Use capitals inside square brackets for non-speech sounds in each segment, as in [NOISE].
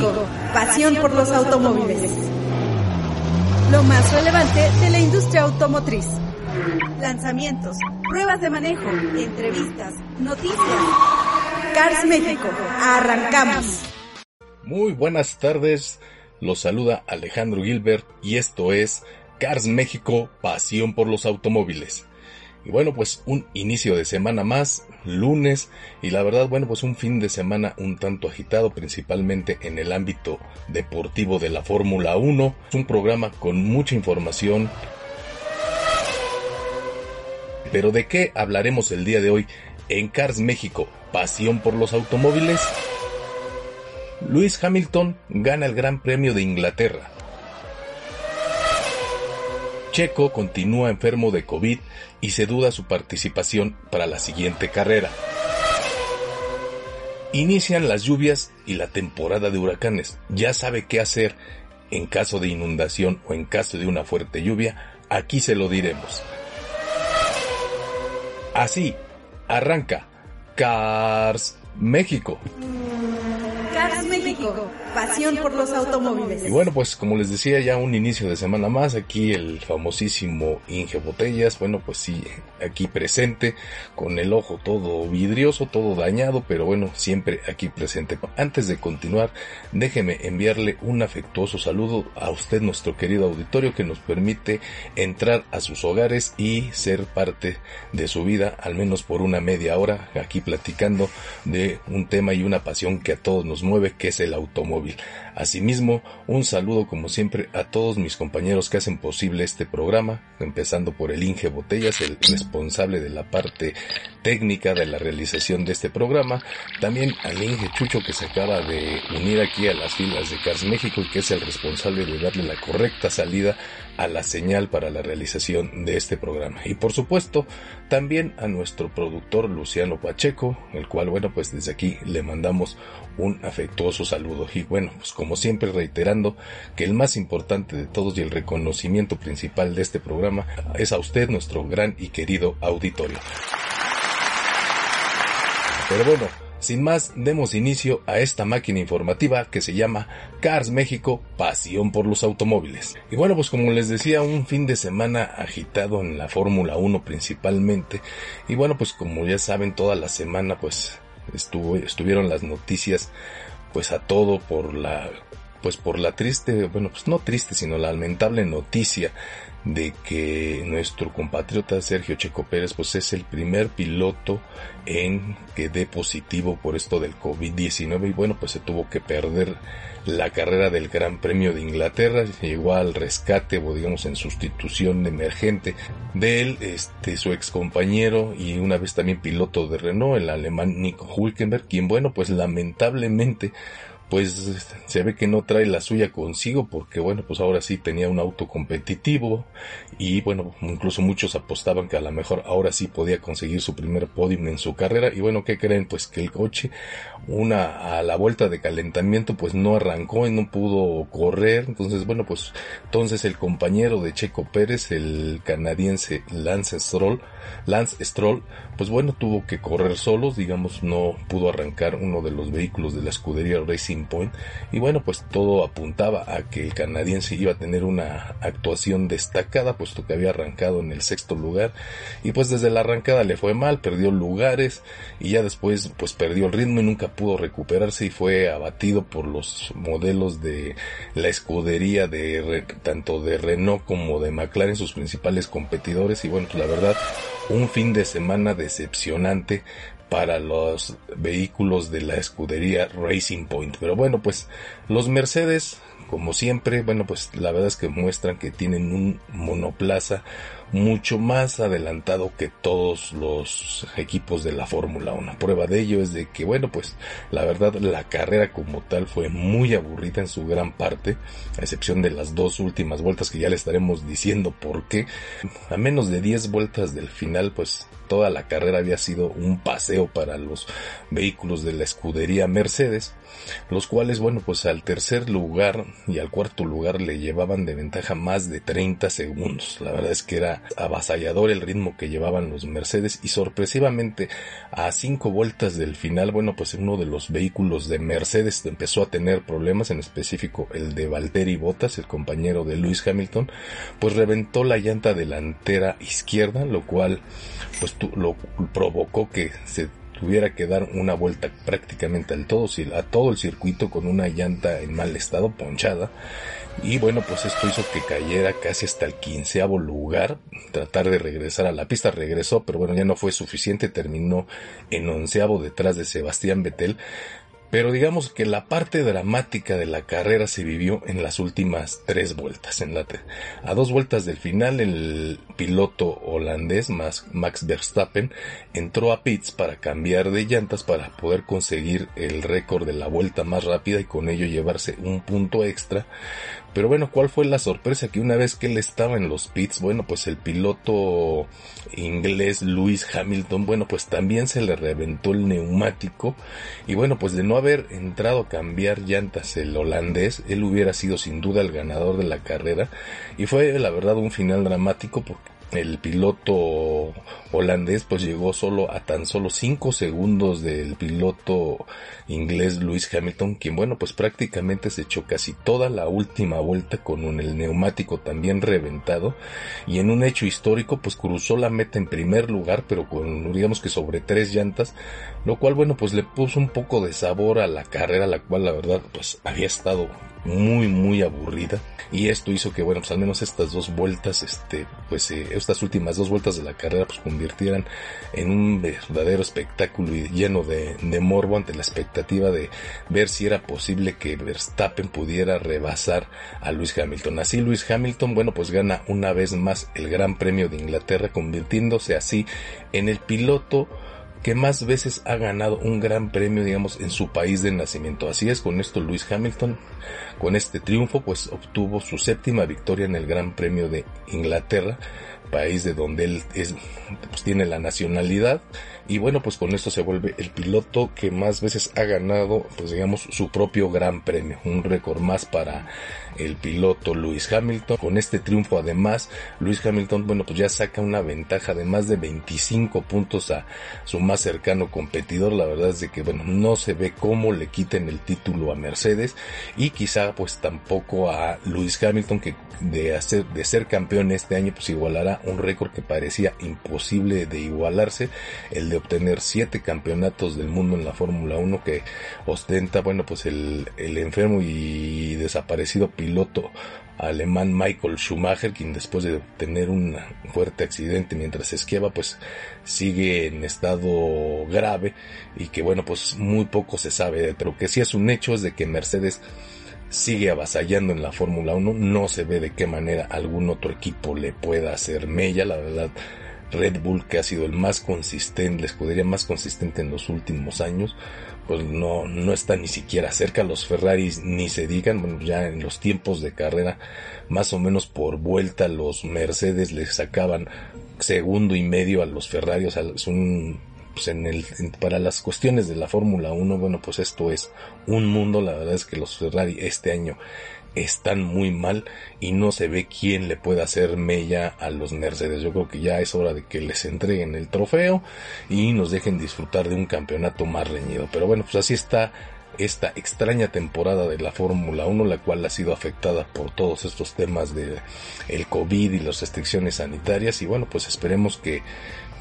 México, pasión por los automóviles. Lo más relevante de la industria automotriz. Lanzamientos, pruebas de manejo, entrevistas, noticias. Cars México, arrancamos. Muy buenas tardes, los saluda Alejandro Gilbert y esto es Cars México, pasión por los automóviles. Y bueno, pues un inicio de semana más, lunes, y la verdad, bueno, pues un fin de semana un tanto agitado, principalmente en el ámbito deportivo de la Fórmula 1. Es un programa con mucha información. Pero ¿de qué hablaremos el día de hoy en Cars México? Pasión por los automóviles. Luis Hamilton gana el Gran Premio de Inglaterra. Checo continúa enfermo de COVID y se duda su participación para la siguiente carrera. Inician las lluvias y la temporada de huracanes. Ya sabe qué hacer en caso de inundación o en caso de una fuerte lluvia. Aquí se lo diremos. Así, arranca Cars México. México, pasión por los automóviles. Y bueno, pues como les decía, ya un inicio de semana más, aquí el famosísimo Inge Botellas, bueno, pues sí, aquí presente, con el ojo todo vidrioso, todo dañado, pero bueno, siempre aquí presente. Antes de continuar, déjeme enviarle un afectuoso saludo a usted, nuestro querido auditorio, que nos permite entrar a sus hogares y ser parte de su vida, al menos por una media hora, aquí platicando de un tema y una pasión que a todos nos mueve, que es el automóvil. Asimismo, un saludo como siempre a todos mis compañeros que hacen posible este programa, empezando por el Inge Botellas, el responsable de la parte técnica de la realización de este programa, también al Inge Chucho que se acaba de unir aquí a las filas de Cars México y que es el responsable de darle la correcta salida a la señal para la realización de este programa. Y por supuesto, también a nuestro productor Luciano Pacheco, el cual, bueno, pues desde aquí le mandamos un afectuoso saludo. Y bueno, pues como siempre reiterando que el más importante de todos y el reconocimiento principal de este programa es a usted, nuestro gran y querido auditorio. Pero bueno, sin más, demos inicio a esta máquina informativa que se llama Cars México, pasión por los automóviles. Y bueno, pues como les decía, un fin de semana agitado en la Fórmula 1 principalmente. Y bueno, pues como ya saben, toda la semana pues estuvo, estuvieron las noticias pues a todo por la pues por la triste, bueno, pues no triste, sino la lamentable noticia de que nuestro compatriota Sergio Checo Pérez pues es el primer piloto en que dé positivo por esto del COVID-19 y bueno pues se tuvo que perder la carrera del Gran Premio de Inglaterra, llegó al rescate o digamos en sustitución emergente de él, este, su ex compañero y una vez también piloto de Renault, el alemán Nico Hulkenberg, quien bueno pues lamentablemente pues se ve que no trae la suya consigo porque bueno pues ahora sí tenía un auto competitivo y bueno incluso muchos apostaban que a lo mejor ahora sí podía conseguir su primer podium en su carrera. Y bueno qué creen pues que el coche una a la vuelta de calentamiento pues no arrancó y no pudo correr. Entonces bueno pues entonces el compañero de Checo Pérez el canadiense Lance Stroll Lance Stroll pues bueno tuvo que correr solos digamos no pudo arrancar uno de los vehículos de la escudería Racing Point. Y bueno, pues todo apuntaba a que el canadiense iba a tener una actuación destacada, que había arrancado en el sexto lugar. Y pues desde la arrancada le fue mal, perdió lugares y ya después pues perdió el ritmo y nunca pudo recuperarse y fue abatido por los modelos de la escudería de tanto de Renault como de McLaren, sus principales competidores. Y bueno, pues la verdad, un fin de semana decepcionante para los vehículos de la escudería Racing Point. Pero bueno, pues los Mercedes, como siempre, bueno, pues la verdad es que muestran que tienen un monoplaza mucho más adelantado que todos los equipos de la Fórmula 1. Prueba de ello es de que, bueno, pues la verdad la carrera como tal fue muy aburrida en su gran parte, a excepción de las dos últimas vueltas que ya le estaremos diciendo por qué. A menos de 10 vueltas del final, pues toda la carrera había sido un paseo para los vehículos de la escudería Mercedes, los cuales, bueno, pues al tercer lugar y al cuarto lugar le llevaban de ventaja más de 30 segundos. La verdad es que era avasallador el ritmo que llevaban los Mercedes y sorpresivamente a cinco vueltas del final, bueno, pues uno de los vehículos de Mercedes empezó a tener problemas, en específico el de Valtteri Bottas, el compañero de Lewis Hamilton, pues reventó la llanta delantera izquierda, lo cual pues lo provocó que se tuviera que dar una vuelta prácticamente al todo, a todo el circuito con una llanta en mal estado, ponchada. Y bueno, pues esto hizo que cayera casi hasta el quinceavo lugar. Tratar de regresar a la pista regresó, pero bueno, ya no fue suficiente. Terminó en onceavo detrás de Sebastián Vettel. Pero digamos que la parte dramática de la carrera se vivió en las últimas tres vueltas. En la a dos vueltas del final, el piloto holandés Max Verstappen entró a pits para cambiar de llantas para poder conseguir el récord de la vuelta más rápida y con ello llevarse un punto extra pero bueno, ¿cuál fue la sorpresa? Que una vez que él estaba en los pits, bueno, pues el piloto inglés Lewis Hamilton, bueno, pues también se le reventó el neumático. Y bueno, pues de no haber entrado a cambiar llantas el holandés, él hubiera sido sin duda el ganador de la carrera. Y fue la verdad un final dramático porque el piloto holandés pues llegó solo a tan solo 5 segundos del piloto inglés Lewis Hamilton, quien bueno pues prácticamente se echó casi toda la última vuelta con un, el neumático también reventado. Y en un hecho histórico pues cruzó la meta en primer lugar pero con digamos que sobre tres llantas, lo cual bueno pues le puso un poco de sabor a la carrera la cual la verdad pues había estado muy muy aburrida. Y esto hizo que bueno pues al menos estas dos vueltas este pues eh, estas últimas dos vueltas de la carrera pues convirtieran en un verdadero espectáculo y lleno de, de morbo ante la expectativa de ver si era posible que Verstappen pudiera rebasar a Luis Hamilton. Así Luis Hamilton bueno pues gana una vez más el Gran Premio de Inglaterra convirtiéndose así en el piloto que más veces ha ganado un gran premio, digamos, en su país de nacimiento. Así es, con esto Luis Hamilton, con este triunfo, pues obtuvo su séptima victoria en el Gran Premio de Inglaterra, país de donde él es, pues, tiene la nacionalidad. Y bueno, pues con esto se vuelve el piloto que más veces ha ganado, pues digamos, su propio gran premio. Un récord más para el piloto Lewis Hamilton. Con este triunfo además, Lewis Hamilton, bueno, pues ya saca una ventaja de más de 25 puntos a su más cercano competidor. La verdad es de que, bueno, no se ve cómo le quiten el título a Mercedes y quizá pues tampoco a Lewis Hamilton que de hacer, de ser campeón este año pues igualará un récord que parecía imposible de igualarse, el de obtener siete campeonatos del mundo en la Fórmula 1 que ostenta, bueno, pues el, el enfermo y desaparecido piloto alemán Michael Schumacher, quien después de tener un fuerte accidente mientras esquiaba, pues sigue en estado grave y que bueno, pues muy poco se sabe, pero que sí es un hecho es de que Mercedes sigue avasallando en la Fórmula 1, no se ve de qué manera algún otro equipo le pueda hacer mella, la verdad Red Bull que ha sido el más consistente, la escudería más consistente en los últimos años, pues no, no está ni siquiera cerca. Los Ferraris ni se digan, bueno, ya en los tiempos de carrera, más o menos por vuelta los Mercedes les sacaban segundo y medio a los Ferraris, es un, pues en el, para las cuestiones de la Fórmula 1, bueno, pues esto es un mundo, la verdad es que los Ferrari este año están muy mal y no se ve quién le pueda hacer mella a los Mercedes. Yo creo que ya es hora de que les entreguen el trofeo y nos dejen disfrutar de un campeonato más reñido. Pero bueno, pues así está esta extraña temporada de la Fórmula 1, la cual ha sido afectada por todos estos temas de el COVID y las restricciones sanitarias y bueno, pues esperemos que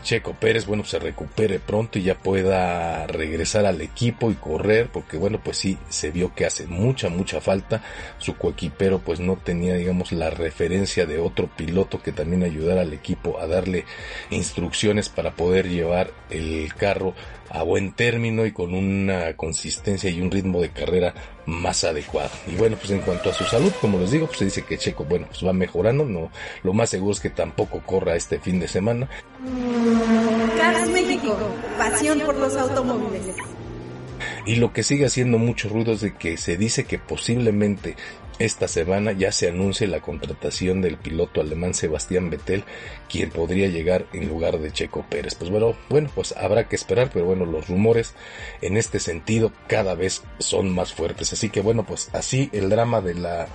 Checo Pérez, bueno, se recupere pronto y ya pueda regresar al equipo y correr, porque bueno, pues sí, se vio que hace mucha, mucha falta. Su coequipero pues no tenía, digamos, la referencia de otro piloto que también ayudara al equipo a darle instrucciones para poder llevar el carro a buen término y con una consistencia y un ritmo de carrera más adecuado. Y bueno, pues en cuanto a su salud, como les digo, pues se dice que Checo, bueno, pues va mejorando, no, lo más seguro es que tampoco corra este fin de semana. Cars México, pasión por los automóviles. Y lo que sigue haciendo mucho ruido es de que se dice que posiblemente esta semana ya se anuncia la contratación del piloto alemán Sebastián Vettel, quien podría llegar en lugar de Checo Pérez. Pues bueno, bueno, pues habrá que esperar, pero bueno, los rumores en este sentido cada vez son más fuertes. Así que bueno, pues así el drama de la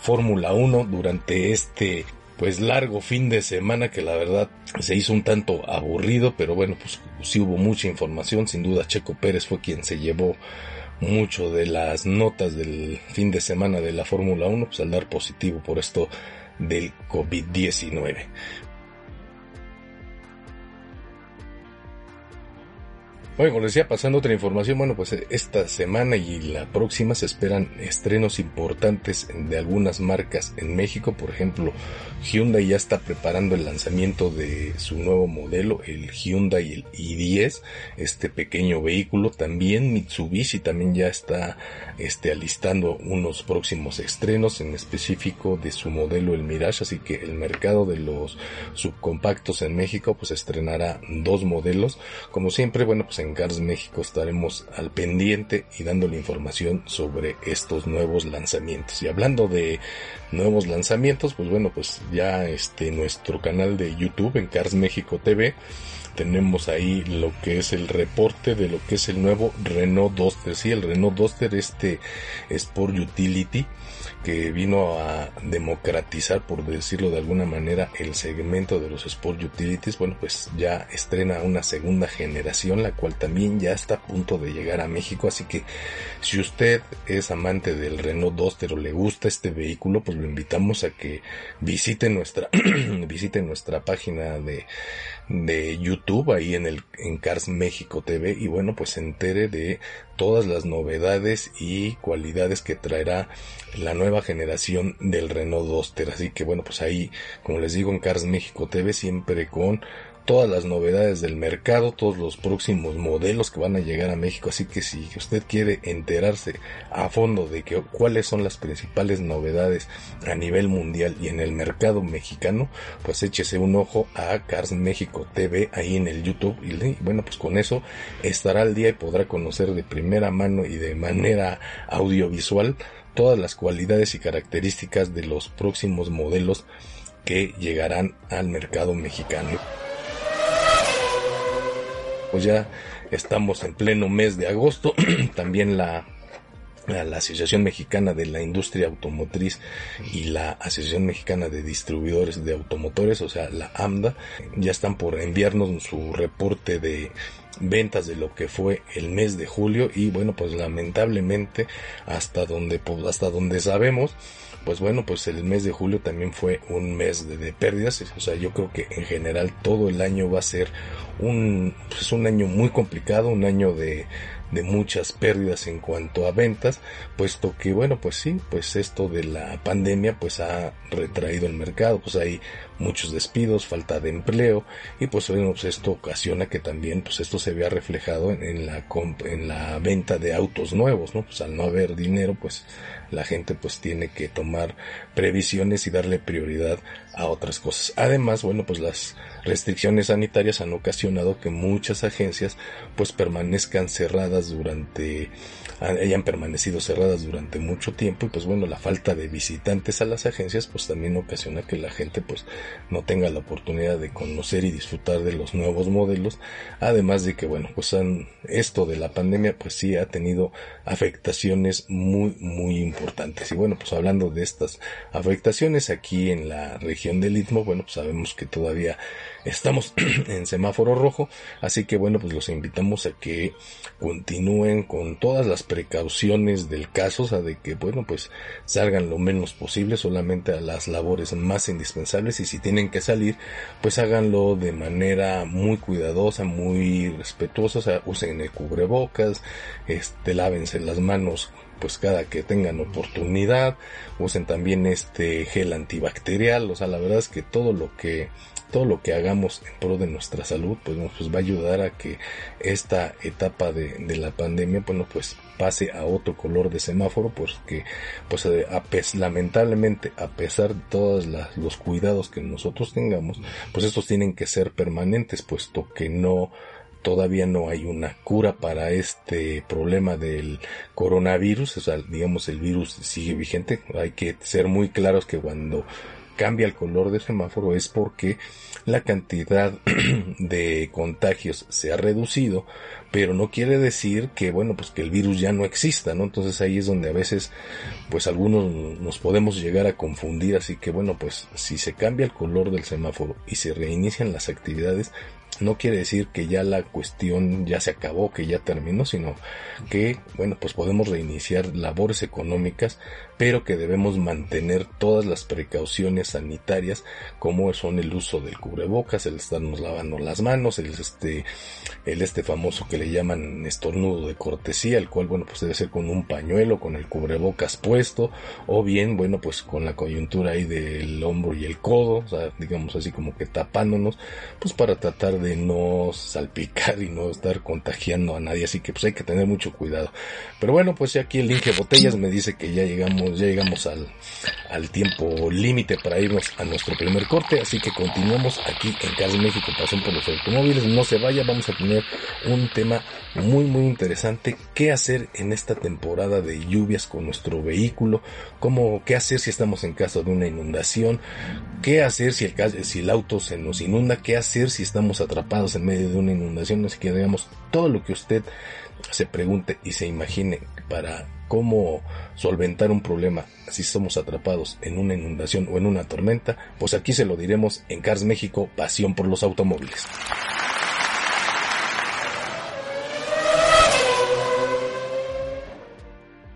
Fórmula 1 durante este pues largo fin de semana que la verdad se hizo un tanto aburrido, pero bueno, pues sí hubo mucha información, sin duda Checo Pérez fue quien se llevó mucho de las notas del fin de semana de la Fórmula 1, pues al dar positivo por esto del COVID-19. Bueno, como les decía, pasando otra información, bueno, pues esta semana y la próxima se esperan estrenos importantes de algunas marcas en México. Por ejemplo, Hyundai ya está preparando el lanzamiento de su nuevo modelo, el Hyundai el i10, este pequeño vehículo. También Mitsubishi también ya está este, alistando unos próximos estrenos, en específico de su modelo el Mirage. Así que el mercado de los subcompactos en México pues estrenará dos modelos. Como siempre, bueno, pues en Cars México estaremos al pendiente y dándole información sobre estos nuevos lanzamientos. Y hablando de nuevos lanzamientos, pues bueno, pues ya este nuestro canal de YouTube en Cars México TV tenemos ahí lo que es el reporte de lo que es el nuevo Renault Duster. Sí, el Renault Duster, este Sport Utility, que vino a democratizar, por decirlo de alguna manera, el segmento de los Sport Utilities. Bueno, pues ya estrena una segunda generación, la cual también ya está a punto de llegar a México. Así que si usted es amante del Renault Duster o le gusta este vehículo, pues lo invitamos a que visite nuestra, [CLEARS THROAT] visite nuestra página de de YouTube ahí en el en Cars México TV y bueno pues se entere de todas las novedades y cualidades que traerá la nueva generación del Renault Duster. Así que bueno pues ahí como les digo en Cars México TV siempre con todas las novedades del mercado, todos los próximos modelos que van a llegar a México. Así que si usted quiere enterarse a fondo de que, cuáles son las principales novedades a nivel mundial y en el mercado mexicano, pues échese un ojo a Cars México TV ahí en el YouTube. Y bueno, pues con eso estará al día y podrá conocer de primera mano y de manera audiovisual todas las cualidades y características de los próximos modelos que llegarán al mercado mexicano pues ya estamos en pleno mes de agosto. [CLEARS THROAT] También la la Asociación Mexicana de la Industria Automotriz y la Asociación Mexicana de Distribuidores de Automotores, o sea, la AMDA, ya están por enviarnos su reporte de ventas de lo que fue el mes de julio y bueno, pues lamentablemente hasta donde pues, hasta donde sabemos pues bueno, pues el mes de julio también fue un mes de, pérdidas, o sea, yo creo que en general todo el año va a ser un, pues un año muy complicado, un año de, de muchas pérdidas en cuanto a ventas, puesto que bueno, pues sí, pues esto de la pandemia pues ha retraído el mercado, pues hay muchos despidos, falta de empleo y pues bueno, pues esto ocasiona que también pues esto se vea reflejado en, la en la venta de autos nuevos, ¿no? Pues al no haber dinero, pues la gente pues tiene que tomar previsiones y darle prioridad a otras cosas. Además, bueno, pues las restricciones sanitarias han ocasionado que muchas agencias pues permanezcan cerradas durante hayan permanecido cerradas durante mucho tiempo y pues bueno la falta de visitantes a las agencias pues también ocasiona que la gente pues no tenga la oportunidad de conocer y disfrutar de los nuevos modelos además de que bueno pues han, esto de la pandemia pues sí ha tenido afectaciones muy muy importantes. Y bueno pues hablando de estas afectaciones aquí en la región del Istmo bueno pues sabemos que todavía estamos [CLEARS THROAT] en semáforo rojo así que bueno pues los invitamos a que continúen con todas las precauciones del caso, o sea, de que, bueno, pues salgan lo menos posible, solamente a las labores más indispensables y si tienen que salir, pues háganlo de manera muy cuidadosa, muy respetuosa, o sea, usen el cubrebocas, este, lávense las manos pues cada que tengan oportunidad, usen también este gel antibacterial, o sea, la verdad es que todo lo que todo lo que hagamos en pro de nuestra salud, pues, pues va a ayudar a que esta etapa de, la pandemia, bueno, pues pase a otro color de semáforo, pues eh, a lamentablemente a pesar de todos los cuidados que nosotros tengamos, pues estos tienen que ser permanentes, puesto que no todavía no hay una cura para este problema del coronavirus, o sea, digamos el virus sigue vigente, hay que ser muy claros que cuando cambia el color de semáforo es porque la cantidad [CLEARS THROAT] de contagios se ha reducido, pero no quiere decir que, bueno, pues que el virus ya no exista, ¿no? Entonces ahí es donde a veces, pues algunos nos podemos llegar a confundir, así que, bueno, pues si se cambia el color del semáforo y se reinician las actividades, no quiere decir que ya la cuestión ya se acabó, que ya terminó, sino que, bueno, pues podemos reiniciar labores económicas, pero que debemos mantener todas las precauciones sanitarias, como son el uso del cubrebocas, el estarnos lavando las manos, el este, el este famoso que le llaman estornudo de cortesía, el cual, bueno, pues debe ser con un pañuelo, con el cubrebocas puesto, o bien, bueno, pues con la coyuntura ahí del hombro y el codo, digamos así como que tapándonos, pues para tratar de no salpicar y no estar contagiando a nadie, así que pues hay que tener mucho cuidado. Pero bueno, pues aquí el link de botellas me dice que ya llegamos, ya llegamos al, al tiempo límite para irnos a nuestro primer corte, así que continuamos aquí en Cars México, pasión por los automóviles, no se vaya, vamos a tener un tema muy muy interesante, qué hacer en esta temporada de lluvias con nuestro vehículo, cómo, qué hacer si estamos en caso de una inundación, qué hacer si el, si el auto se nos inunda, qué hacer si estamos atrapados en medio de una inundación, así que digamos todo lo que usted se pregunte y se imagine para cómo solventar un problema si somos atrapados en una inundación o en una tormenta, pues aquí se lo diremos en Cars México, pasión por los automóviles.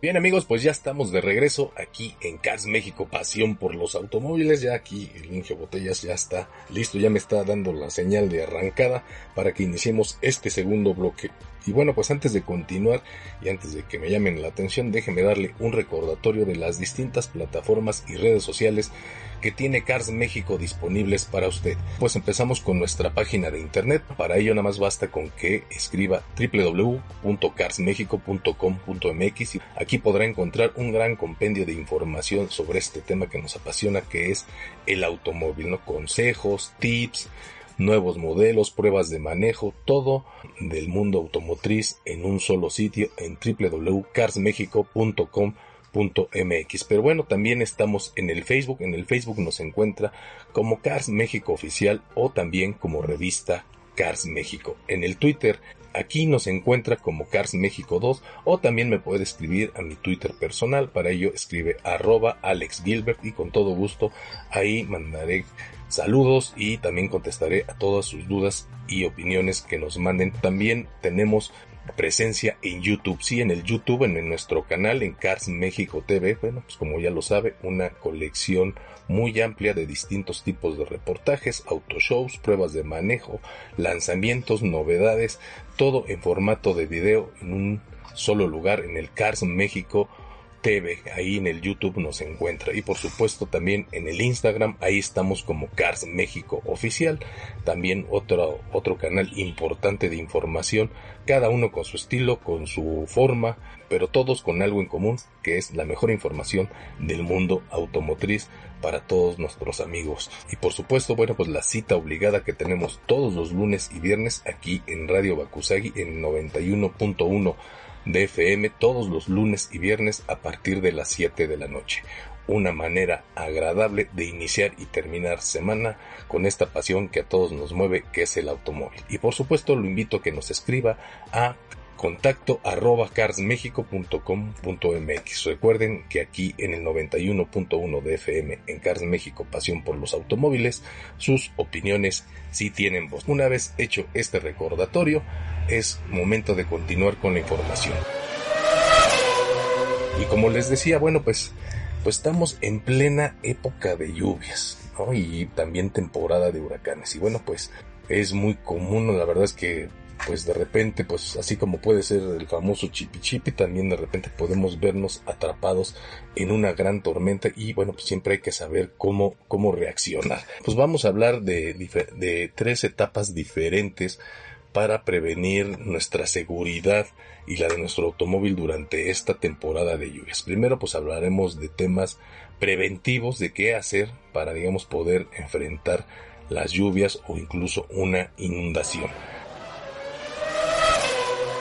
Bien amigos, pues ya estamos de regreso aquí en Cars México, pasión por los automóviles. Ya aquí el Inge Botellas ya está listo, ya me está dando la señal de arrancada para que iniciemos este segundo bloque. Y bueno, pues antes de continuar y antes de que me llamen la atención, déjenme darle un recordatorio de las distintas plataformas y redes sociales que tiene Cars México disponibles para usted. Pues empezamos con nuestra página de internet. Para ello nada más basta con que escriba www.carsmexico.com.mx y aquí podrá encontrar un gran compendio de información sobre este tema que nos apasiona que es el automóvil, ¿no? Consejos, tips, nuevos modelos, pruebas de manejo, todo del mundo automotriz en un solo sitio en www.carsmexico.com .mx. Pero bueno, también estamos en el Facebook. En el Facebook nos encuentra como Cars México Oficial o también como revista Cars México. En el Twitter aquí nos encuentra como Cars México 2 o también me puede escribir a mi Twitter personal. Para ello escribe arroba Alex Gilbert y con todo gusto ahí mandaré saludos y también contestaré a todas sus dudas y opiniones que nos manden. También tenemos presencia en YouTube. Sí, en el YouTube, en, nuestro canal, en Cars México TV, bueno, pues como ya lo sabe, una colección muy amplia de distintos tipos de reportajes, autoshows, pruebas de manejo, lanzamientos, novedades, todo en formato de video en un solo lugar en el Cars México TV, ahí en el YouTube nos encuentra y por supuesto también en el Instagram, ahí estamos como Cars México Oficial, también otro, otro canal importante de información, cada uno con su estilo, con su forma, pero todos con algo en común, que es la mejor información del mundo automotriz para todos nuestros amigos. Y por supuesto, bueno, pues la cita obligada que tenemos todos los lunes y viernes aquí en Radio Bakusagi en 91.1 de FM todos los lunes y viernes a partir de las 7 de la noche. Una manera agradable de iniciar y terminar semana con esta pasión que a todos nos mueve, que es el automóvil. Y por supuesto lo invito a que nos escriba a contacto arroba carsmexico.com.mx. Recuerden que aquí en el 91.1 de FM en Cars México, pasión por los automóviles, sus opiniones sí tienen voz. Una vez hecho este recordatorio, es momento de continuar con la información. Y como les decía, bueno, pues, pues estamos en plena época de lluvias, ¿no? Y también temporada de huracanes. Y bueno, pues es muy común, la verdad es que pues de repente, pues así como puede ser el famoso chipi chipi, también de repente podemos vernos atrapados en una gran tormenta y bueno, pues siempre hay que saber cómo, cómo reaccionar. Pues vamos a hablar de, de tres etapas diferentes para prevenir nuestra seguridad y la de nuestro automóvil durante esta temporada de lluvias. Primero pues hablaremos de temas preventivos de qué hacer para digamos poder enfrentar las lluvias o incluso una inundación.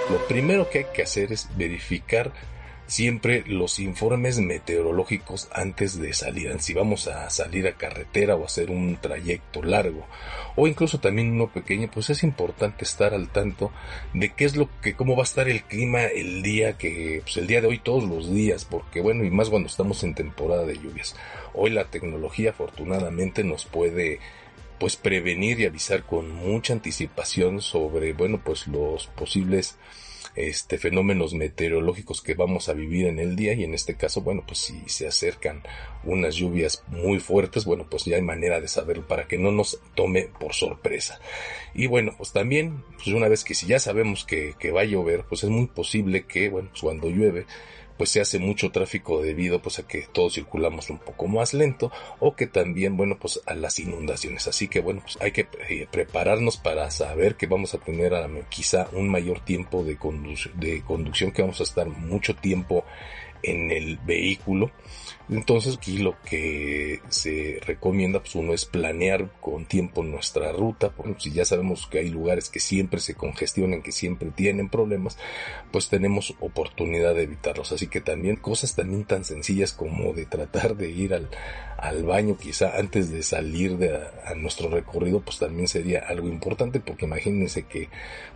Lo primero que hay que hacer es verificar siempre los informes meteorológicos antes de salir. Si vamos a salir a carretera o hacer un trayecto largo o incluso también uno pequeño, pues es importante estar al tanto de qué es lo que, cómo va a estar el clima el día que, pues el día de hoy, todos los días, porque bueno, y más cuando estamos en temporada de lluvias. Hoy la tecnología afortunadamente nos puede pues prevenir y avisar con mucha anticipación sobre, bueno, pues los posibles este fenómenos meteorológicos que vamos a vivir en el día y en este caso, bueno, pues si se acercan unas lluvias muy fuertes, bueno, pues ya hay manera de saberlo para que no nos tome por sorpresa. Y bueno, pues también, pues una vez que si ya sabemos que, que va a llover, pues es muy posible que, bueno, pues cuando llueve, pues se hace mucho tráfico debido pues a que todos circulamos un poco más lento o que también bueno pues a las inundaciones así que bueno pues hay que eh, prepararnos para saber que vamos a tener a, quizá un mayor tiempo de, de conducción que vamos a estar mucho tiempo en el vehículo. Entonces aquí lo que se recomienda pues uno es planear con tiempo nuestra ruta, porque si ya sabemos que hay lugares que siempre se congestionan, que siempre tienen problemas, pues tenemos oportunidad de evitarlos. Así que también cosas también tan sencillas como de tratar de ir al, al baño quizá antes de salir de a, nuestro recorrido, pues también sería algo importante porque imagínense que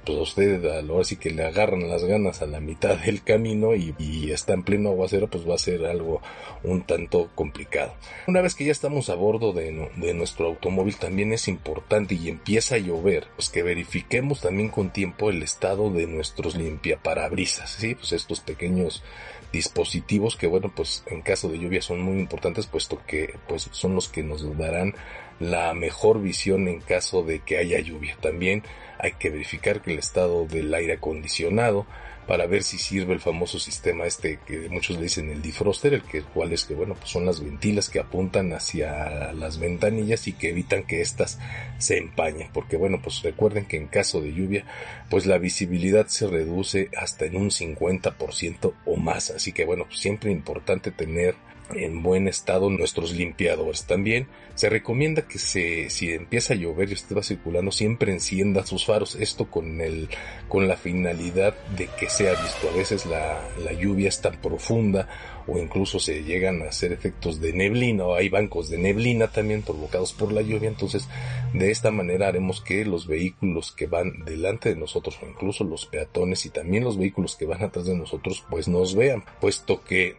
pues a usted a lo que le agarran las ganas a la mitad del camino y, y está en pleno aguacero, pues va a ser algo un tanto complicado. Una vez que ya estamos a bordo de, nuestro automóvil, también es importante y empieza a llover, pues que verifiquemos también con tiempo el estado de nuestros limpiaparabrisas, ¿sí? Pues estos pequeños dispositivos que bueno pues en caso de lluvia son muy importantes puesto que pues son los que nos darán la mejor visión en caso de que haya lluvia. También hay que verificar que el estado del aire acondicionado para ver si sirve el famoso sistema este que muchos le dicen el defroster, el que cual es que bueno, pues son las ventilas que apuntan hacia las ventanillas y que evitan que éstas se empañen, porque bueno, pues recuerden que en caso de lluvia, pues la visibilidad se reduce hasta en un 50% o más, así que bueno, pues siempre importante tener en buen estado nuestros limpiadores. También se recomienda que se, si empieza a llover y usted va circulando, siempre encienda sus faros. Esto con el, con la finalidad de que sea visto. A veces la, la lluvia es tan profunda o incluso se llegan a hacer efectos de neblina o hay bancos de neblina también provocados por la lluvia. Entonces, de esta manera haremos que los vehículos que van delante de nosotros o incluso los peatones y también los vehículos que van atrás de nosotros pues nos vean, puesto que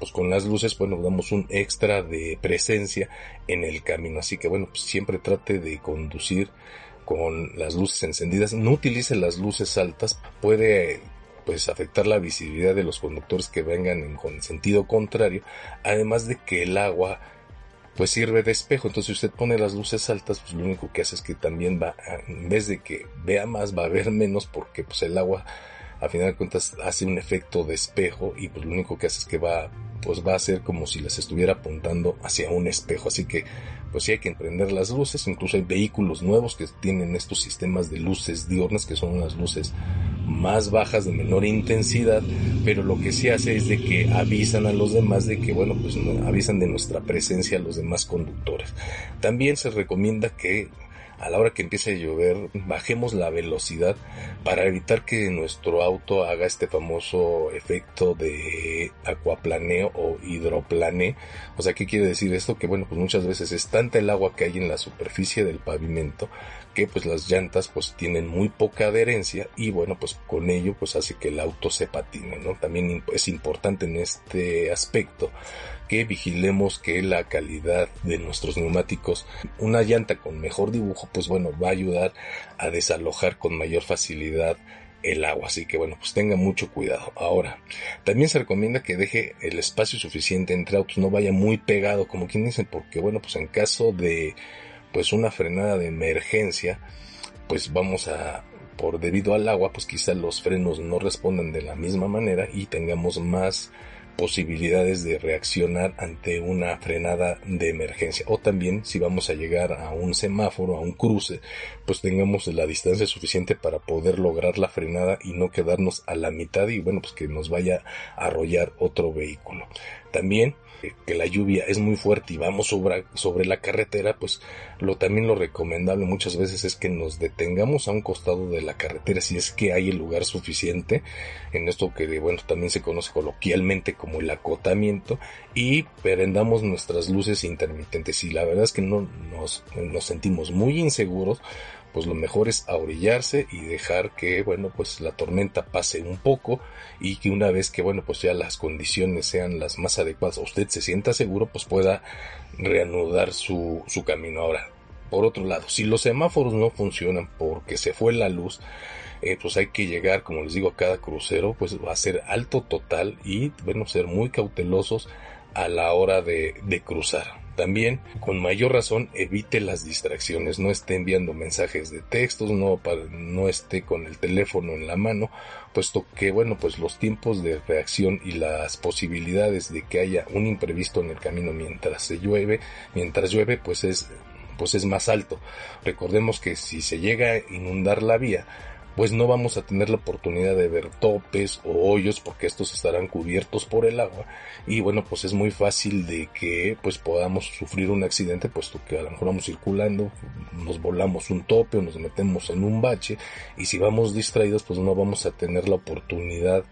pues con las luces, bueno, damos un extra de presencia en el camino. Así que bueno, pues siempre trate de conducir con las luces encendidas. No utilice las luces altas, puede pues afectar la visibilidad de los conductores que vengan en sentido contrario, además de que el agua pues sirve de espejo, entonces si usted pone las luces altas, pues lo único que hace es que también va, en vez de que vea más, va a ver menos porque pues el agua a final de cuentas hace un efecto de espejo y pues lo único que hace es que va pues va a ser como si las estuviera apuntando hacia un espejo. Así que pues sí hay que emprender las luces. Incluso hay vehículos nuevos que tienen estos sistemas de luces diurnas que son unas luces más bajas de menor intensidad, pero lo que sí hace es de que avisan a los demás de que bueno pues avisan de nuestra presencia a los demás conductores. También se recomienda que a la hora que empiece a llover, bajemos la velocidad para evitar que nuestro auto haga este famoso efecto de acuaplaneo o hidroplane. O sea, ¿qué quiere decir esto? Que bueno, pues muchas veces es tanta el agua que hay en la superficie del pavimento que pues las llantas pues tienen muy poca adherencia y bueno pues con ello pues hace que el auto se patine, ¿no? También es importante en este aspecto que vigilemos que la calidad de nuestros neumáticos, una llanta con mejor dibujo, pues bueno, va a ayudar a desalojar con mayor facilidad el agua, así que bueno, pues tenga mucho cuidado. Ahora, también se recomienda que deje el espacio suficiente entre autos, no vaya muy pegado, como quien dice, porque bueno, pues en caso de pues una frenada de emergencia, pues vamos a por debido al agua, pues quizá los frenos no respondan de la misma manera y tengamos más posibilidades de reaccionar ante una frenada de emergencia o también si vamos a llegar a un semáforo, a un cruce, pues tengamos la distancia suficiente para poder lograr la frenada y no quedarnos a la mitad y bueno pues que nos vaya a arrollar otro vehículo. También que la lluvia es muy fuerte y vamos sobre, sobre la carretera, pues lo también lo recomendable muchas veces es que nos detengamos a un costado de la carretera si es que hay el lugar suficiente en esto que bueno también se conoce coloquialmente como el acotamiento y prendamos nuestras luces intermitentes. Y la verdad es que no nos, nos sentimos muy inseguros pues lo mejor es ahorillarse y dejar que, bueno, pues la tormenta pase un poco y que una vez que, bueno, pues ya las condiciones sean las más adecuadas, usted se sienta seguro, pues pueda reanudar su, su camino. Ahora, por otro lado, si los semáforos no funcionan porque se fue la luz, eh, pues hay que llegar, como les digo, a cada crucero, pues va a ser alto total y, bueno, ser muy cautelosos a la hora de, de cruzar. También, con mayor razón, evite las distracciones, no esté enviando mensajes de textos, no, no esté con el teléfono en la mano, puesto que, bueno, pues los tiempos de reacción y las posibilidades de que haya un imprevisto en el camino mientras se llueve, mientras llueve, pues es, pues es más alto. Recordemos que si se llega a inundar la vía, pues no vamos a tener la oportunidad de ver topes o hoyos porque estos estarán cubiertos por el agua y bueno pues es muy fácil de que pues podamos sufrir un accidente puesto que a lo mejor vamos circulando nos volamos un tope o nos metemos en un bache y si vamos distraídos pues no vamos a tener la oportunidad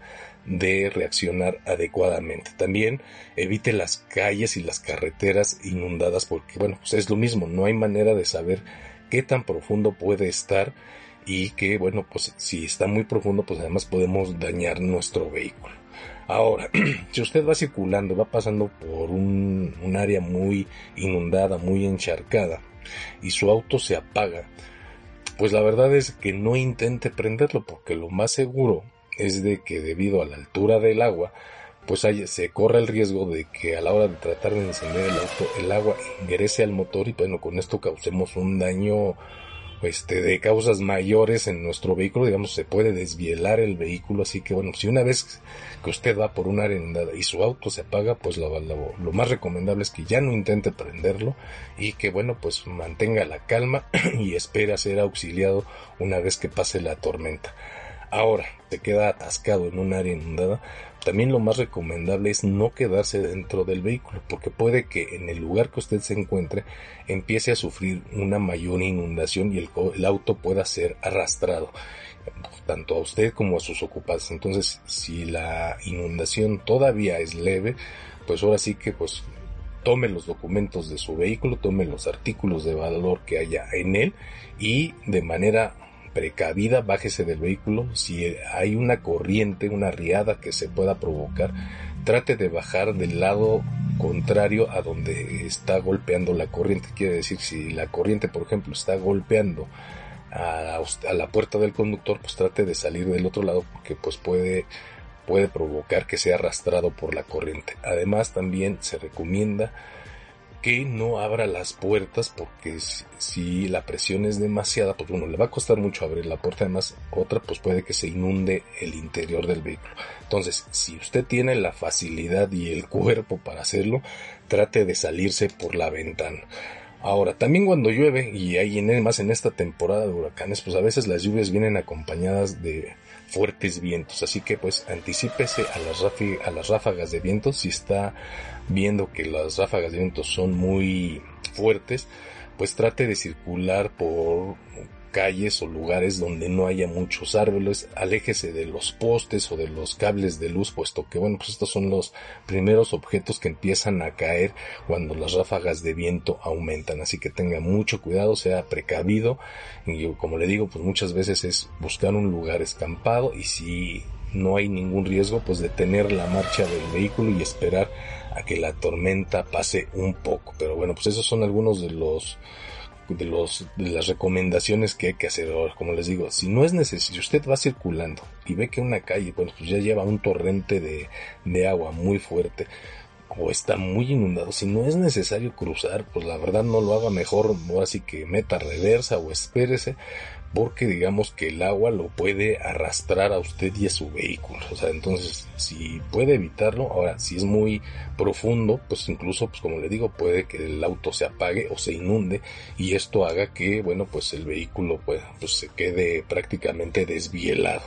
de reaccionar adecuadamente. También evite las calles y las carreteras inundadas porque bueno pues es lo mismo, no hay manera de saber qué tan profundo puede estar y que bueno pues si está muy profundo pues además podemos dañar nuestro vehículo. Ahora, [CLEARS THROAT] si usted va circulando, va pasando por un, área muy inundada, muy encharcada y su auto se apaga, pues la verdad es que no intente prenderlo porque lo más seguro es de que debido a la altura del agua pues se corre el riesgo de que a la hora de tratar de encender el auto el agua ingrese al motor y bueno con esto causemos un daño este, de causas mayores en nuestro vehículo, digamos, se puede desvielar el vehículo, así que bueno, si una vez que usted va por una arendada y su auto se apaga, pues lo, lo, más recomendable es que ya no intente prenderlo y que bueno, pues mantenga la calma [CLEARS THROAT] y espere a ser auxiliado una vez que pase la tormenta. Ahora, se queda atascado en un área inundada, también lo más recomendable es no quedarse dentro del vehículo, porque puede que en el lugar que usted se encuentre empiece a sufrir una mayor inundación y el, auto pueda ser arrastrado, tanto a usted como a sus ocupantes. Entonces, si la inundación todavía es leve, pues ahora sí que pues tome los documentos de su vehículo, tome los artículos de valor que haya en él y de manera precavida, bájese del vehículo. Si hay una corriente, una riada que se pueda provocar, trate de bajar del lado contrario a donde está golpeando la corriente. Quiere decir, si la corriente, por ejemplo, está golpeando a, la puerta del conductor, pues trate de salir del otro lado porque pues puede puede provocar que sea arrastrado por la corriente. Además, también se recomienda que no abra las puertas porque si, la presión es demasiada, pues uno le va a costar mucho abrir la puerta, además otra pues puede que se inunde el interior del vehículo. Entonces, si usted tiene la facilidad y el cuerpo para hacerlo, trate de salirse por la ventana. Ahora, también cuando llueve, y hay en, más en esta temporada de huracanes, pues a veces las lluvias vienen acompañadas de fuertes vientos, así que pues anticípese a las, a las ráfagas de viento. Si está viendo que las ráfagas de viento son muy fuertes, pues trate de circular por calles o lugares donde no haya muchos árboles, aléjese de los postes o de los cables de luz, puesto que bueno, pues estos son los primeros objetos que empiezan a caer cuando las ráfagas de viento aumentan, así que tenga mucho cuidado, sea precavido. Y como le digo, pues muchas veces es buscar un lugar escampado y si no hay ningún riesgo, pues detener la marcha del vehículo y esperar a que la tormenta pase un poco, pero bueno, pues esos son algunos de los de los de las recomendaciones que hay que hacer. Como les digo si no es necesario si usted va circulando y ve que una calle bueno pues ya lleva un torrente de, de agua muy fuerte o está muy inundado si no es necesario cruzar pues la verdad no lo haga mejor o así que meta reversa o espérese porque digamos que el agua lo puede arrastrar a usted y a su vehículo. O sea, entonces, si puede evitarlo, ahora, si es muy profundo, pues incluso, pues como le digo, puede que el auto se apague o se inunde y esto haga que, bueno, pues el vehículo pues, pues se quede prácticamente desvielado.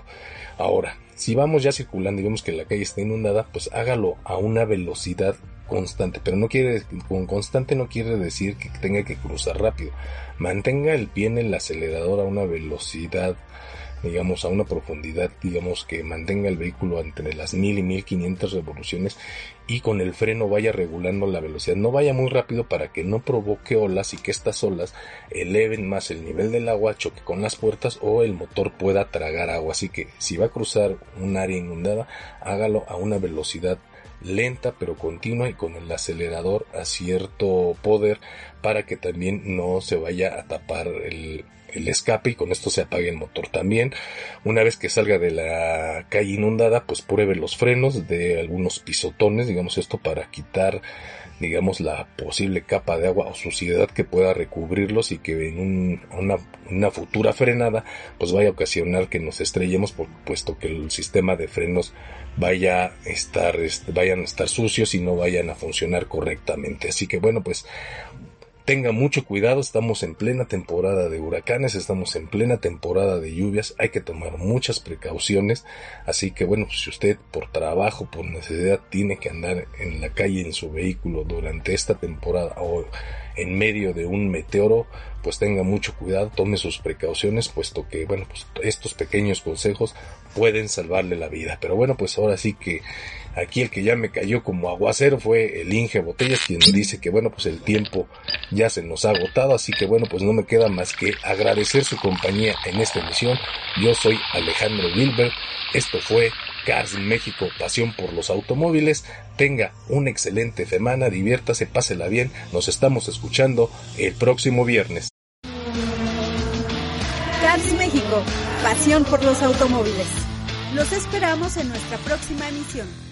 Ahora, si vamos ya circulando y vemos que la calle está inundada, pues hágalo a una velocidad constante, pero no quiere, con constante no quiere decir que tenga que cruzar rápido. Mantenga el pie en el acelerador a una velocidad, digamos, a una profundidad, digamos, que mantenga el vehículo entre las 1000 y 1500 revoluciones y con el freno vaya regulando la velocidad. No vaya muy rápido para que no provoque olas y que estas olas eleven más el nivel del agua, choque con las puertas o el motor pueda tragar agua. Así que si va a cruzar un área inundada, hágalo a una velocidad lenta pero continua y con el acelerador a cierto poder para que también no se vaya a tapar el, el escape y con esto se apague el motor también. Una vez que salga de la calle inundada, pues pruebe los frenos de algunos pisotones, digamos esto para quitar digamos la posible capa de agua o suciedad que pueda recubrirlos y que en una, futura frenada pues vaya a ocasionar que nos estrellemos por, puesto que el sistema de frenos vaya a estar vayan a estar sucios y no vayan a funcionar correctamente así que bueno pues tenga mucho cuidado, estamos en plena temporada de huracanes, estamos en plena temporada de lluvias, hay que tomar muchas precauciones, así que bueno, pues si usted por trabajo, por necesidad tiene que andar en la calle en su vehículo durante esta temporada o en medio de un meteoro, pues tenga mucho cuidado, tome sus precauciones, puesto que bueno, pues estos pequeños consejos pueden salvarle la vida. Pero bueno, pues ahora sí que Aquí el que ya me cayó como aguacero fue el Inge Botellas, quien dice que bueno, pues el tiempo ya se nos ha agotado, así que bueno, pues no me queda más que agradecer su compañía en esta emisión. Yo soy Alejandro Gilbert, esto fue Cars México, pasión por los automóviles. Tenga una excelente semana, diviértase, pásela bien. Nos estamos escuchando el próximo viernes. Cars México, pasión por los automóviles. Los esperamos en nuestra próxima emisión.